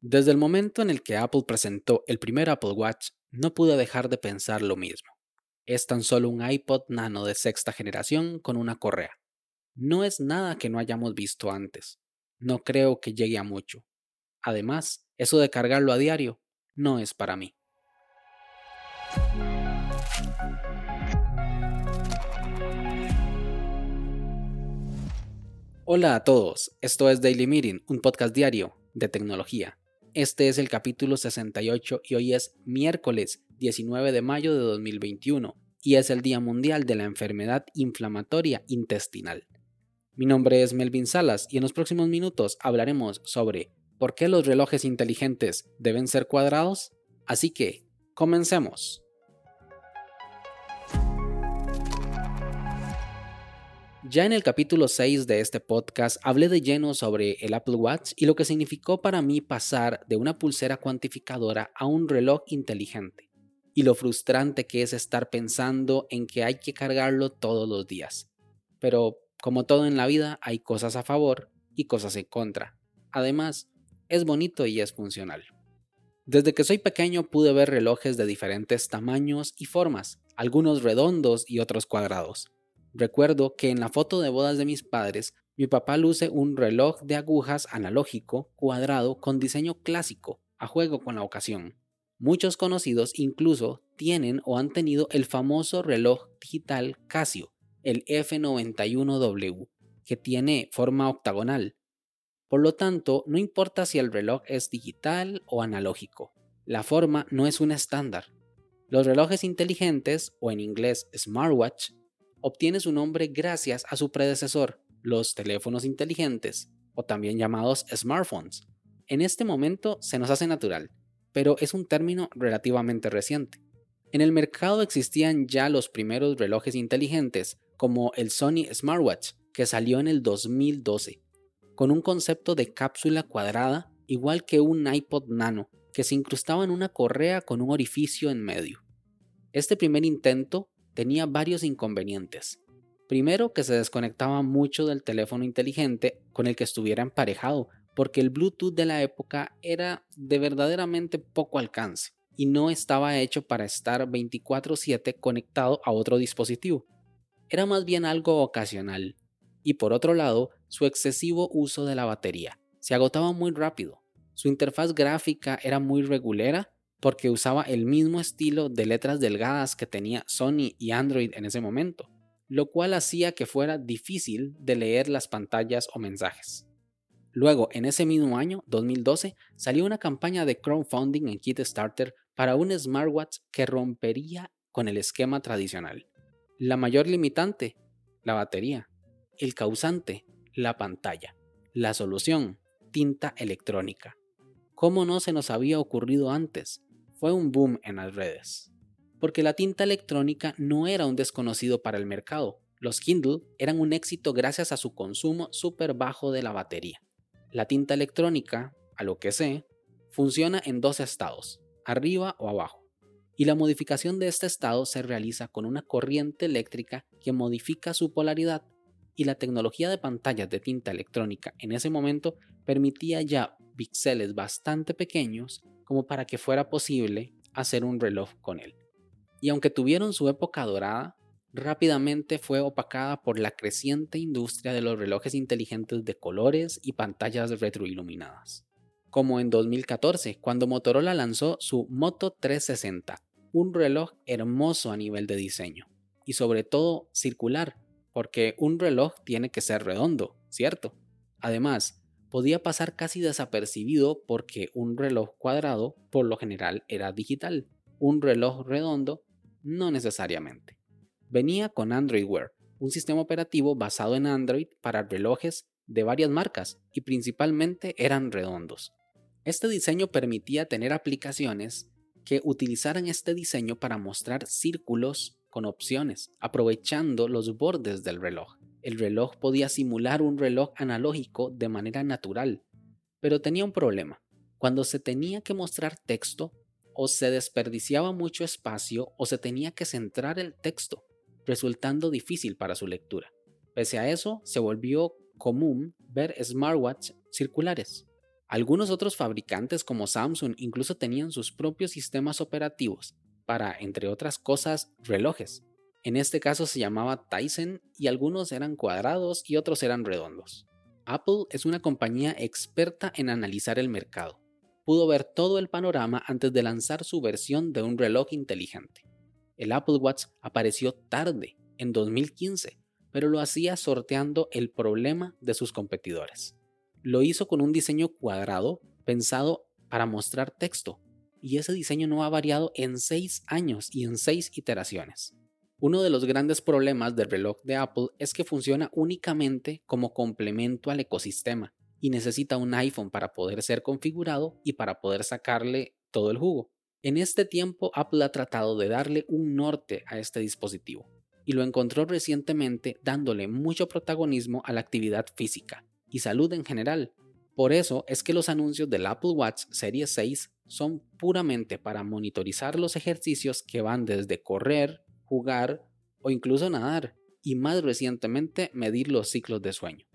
Desde el momento en el que Apple presentó el primer Apple Watch, no pude dejar de pensar lo mismo. Es tan solo un iPod nano de sexta generación con una correa. No es nada que no hayamos visto antes. No creo que llegue a mucho. Además, eso de cargarlo a diario no es para mí. Hola a todos, esto es Daily Meeting, un podcast diario de tecnología. Este es el capítulo 68 y hoy es miércoles 19 de mayo de 2021 y es el Día Mundial de la Enfermedad Inflamatoria Intestinal. Mi nombre es Melvin Salas y en los próximos minutos hablaremos sobre por qué los relojes inteligentes deben ser cuadrados. Así que, comencemos. Ya en el capítulo 6 de este podcast hablé de lleno sobre el Apple Watch y lo que significó para mí pasar de una pulsera cuantificadora a un reloj inteligente, y lo frustrante que es estar pensando en que hay que cargarlo todos los días. Pero, como todo en la vida, hay cosas a favor y cosas en contra. Además, es bonito y es funcional. Desde que soy pequeño pude ver relojes de diferentes tamaños y formas, algunos redondos y otros cuadrados Recuerdo que en la foto de bodas de mis padres, mi papá luce un reloj de agujas analógico cuadrado con diseño clásico, a juego con la ocasión. Muchos conocidos incluso tienen o han tenido el famoso reloj digital Casio, el F91W, que tiene forma octagonal. Por lo tanto, no importa si el reloj es digital o analógico, la forma no es un estándar. Los relojes inteligentes, o en inglés smartwatch, obtiene su nombre gracias a su predecesor, los teléfonos inteligentes, o también llamados smartphones. En este momento se nos hace natural, pero es un término relativamente reciente. En el mercado existían ya los primeros relojes inteligentes, como el Sony Smartwatch, que salió en el 2012, con un concepto de cápsula cuadrada, igual que un iPod Nano, que se incrustaba en una correa con un orificio en medio. Este primer intento tenía varios inconvenientes. Primero que se desconectaba mucho del teléfono inteligente con el que estuviera emparejado, porque el Bluetooth de la época era de verdaderamente poco alcance y no estaba hecho para estar 24/7 conectado a otro dispositivo. Era más bien algo ocasional. Y por otro lado, su excesivo uso de la batería. Se agotaba muy rápido. Su interfaz gráfica era muy regulera porque usaba el mismo estilo de letras delgadas que tenía Sony y Android en ese momento, lo cual hacía que fuera difícil de leer las pantallas o mensajes. Luego, en ese mismo año, 2012, salió una campaña de crowdfunding en Kickstarter para un smartwatch que rompería con el esquema tradicional. La mayor limitante, la batería. El causante, la pantalla. La solución, tinta electrónica. ¿Cómo no se nos había ocurrido antes? Fue un boom en las redes. Porque la tinta electrónica no era un desconocido para el mercado. Los Kindle eran un éxito gracias a su consumo súper bajo de la batería. La tinta electrónica, a lo que sé, funciona en dos estados, arriba o abajo. Y la modificación de este estado se realiza con una corriente eléctrica que modifica su polaridad y la tecnología de pantallas de tinta electrónica en ese momento permitía ya píxeles bastante pequeños como para que fuera posible hacer un reloj con él. Y aunque tuvieron su época dorada, rápidamente fue opacada por la creciente industria de los relojes inteligentes de colores y pantallas retroiluminadas. Como en 2014, cuando Motorola lanzó su Moto 360, un reloj hermoso a nivel de diseño, y sobre todo circular, porque un reloj tiene que ser redondo, ¿cierto? Además, podía pasar casi desapercibido porque un reloj cuadrado por lo general era digital, un reloj redondo no necesariamente. Venía con Android Wear, un sistema operativo basado en Android para relojes de varias marcas y principalmente eran redondos. Este diseño permitía tener aplicaciones que utilizaran este diseño para mostrar círculos con opciones, aprovechando los bordes del reloj el reloj podía simular un reloj analógico de manera natural, pero tenía un problema. Cuando se tenía que mostrar texto, o se desperdiciaba mucho espacio o se tenía que centrar el texto, resultando difícil para su lectura. Pese a eso, se volvió común ver smartwatch circulares. Algunos otros fabricantes como Samsung incluso tenían sus propios sistemas operativos para, entre otras cosas, relojes. En este caso se llamaba Tyson y algunos eran cuadrados y otros eran redondos. Apple es una compañía experta en analizar el mercado. Pudo ver todo el panorama antes de lanzar su versión de un reloj inteligente. El Apple Watch apareció tarde, en 2015, pero lo hacía sorteando el problema de sus competidores. Lo hizo con un diseño cuadrado pensado para mostrar texto, y ese diseño no ha variado en 6 años y en 6 iteraciones. Uno de los grandes problemas del reloj de Apple es que funciona únicamente como complemento al ecosistema y necesita un iPhone para poder ser configurado y para poder sacarle todo el jugo. En este tiempo Apple ha tratado de darle un norte a este dispositivo y lo encontró recientemente dándole mucho protagonismo a la actividad física y salud en general. Por eso es que los anuncios del Apple Watch Series 6 son puramente para monitorizar los ejercicios que van desde correr, jugar o incluso nadar, y más recientemente medir los ciclos de sueño.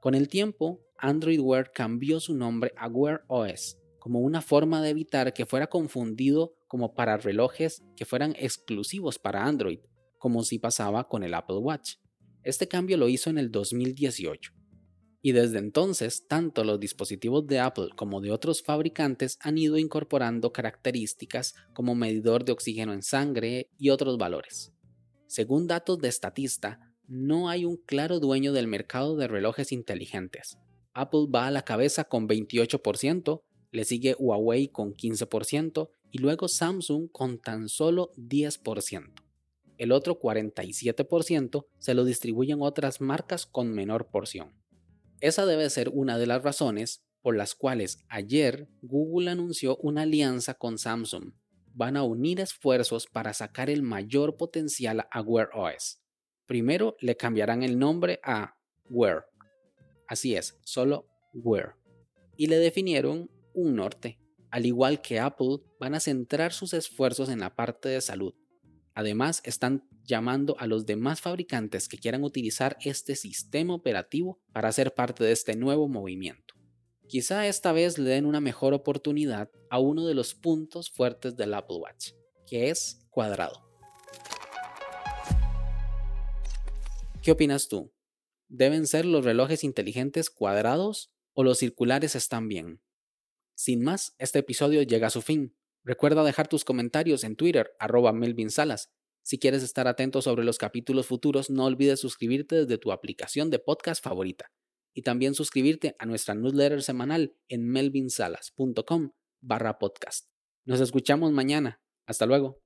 Con el tiempo, Android Wear cambió su nombre a Wear OS, como una forma de evitar que fuera confundido como para relojes que fueran exclusivos para Android, como si pasaba con el Apple Watch. Este cambio lo hizo en el 2018. Y desde entonces, tanto los dispositivos de Apple como de otros fabricantes han ido incorporando características como medidor de oxígeno en sangre y otros valores. Según datos de Statista, no hay un claro dueño del mercado de relojes inteligentes. Apple va a la cabeza con 28%, le sigue Huawei con 15% y luego Samsung con tan solo 10%. El otro 47% se lo distribuyen otras marcas con menor porción. Esa debe ser una de las razones por las cuales ayer Google anunció una alianza con Samsung. Van a unir esfuerzos para sacar el mayor potencial a Wear OS. Primero le cambiarán el nombre a Wear. Así es, solo Wear. Y le definieron un norte. Al igual que Apple, van a centrar sus esfuerzos en la parte de salud. Además, están llamando a los demás fabricantes que quieran utilizar este sistema operativo para ser parte de este nuevo movimiento. Quizá esta vez le den una mejor oportunidad a uno de los puntos fuertes del Apple Watch, que es cuadrado. ¿Qué opinas tú? ¿Deben ser los relojes inteligentes cuadrados o los circulares están bien? Sin más, este episodio llega a su fin. Recuerda dejar tus comentarios en Twitter, arroba Melvin Salas, si quieres estar atento sobre los capítulos futuros, no olvides suscribirte desde tu aplicación de podcast favorita y también suscribirte a nuestra newsletter semanal en melvinsalas.com barra podcast. Nos escuchamos mañana. Hasta luego.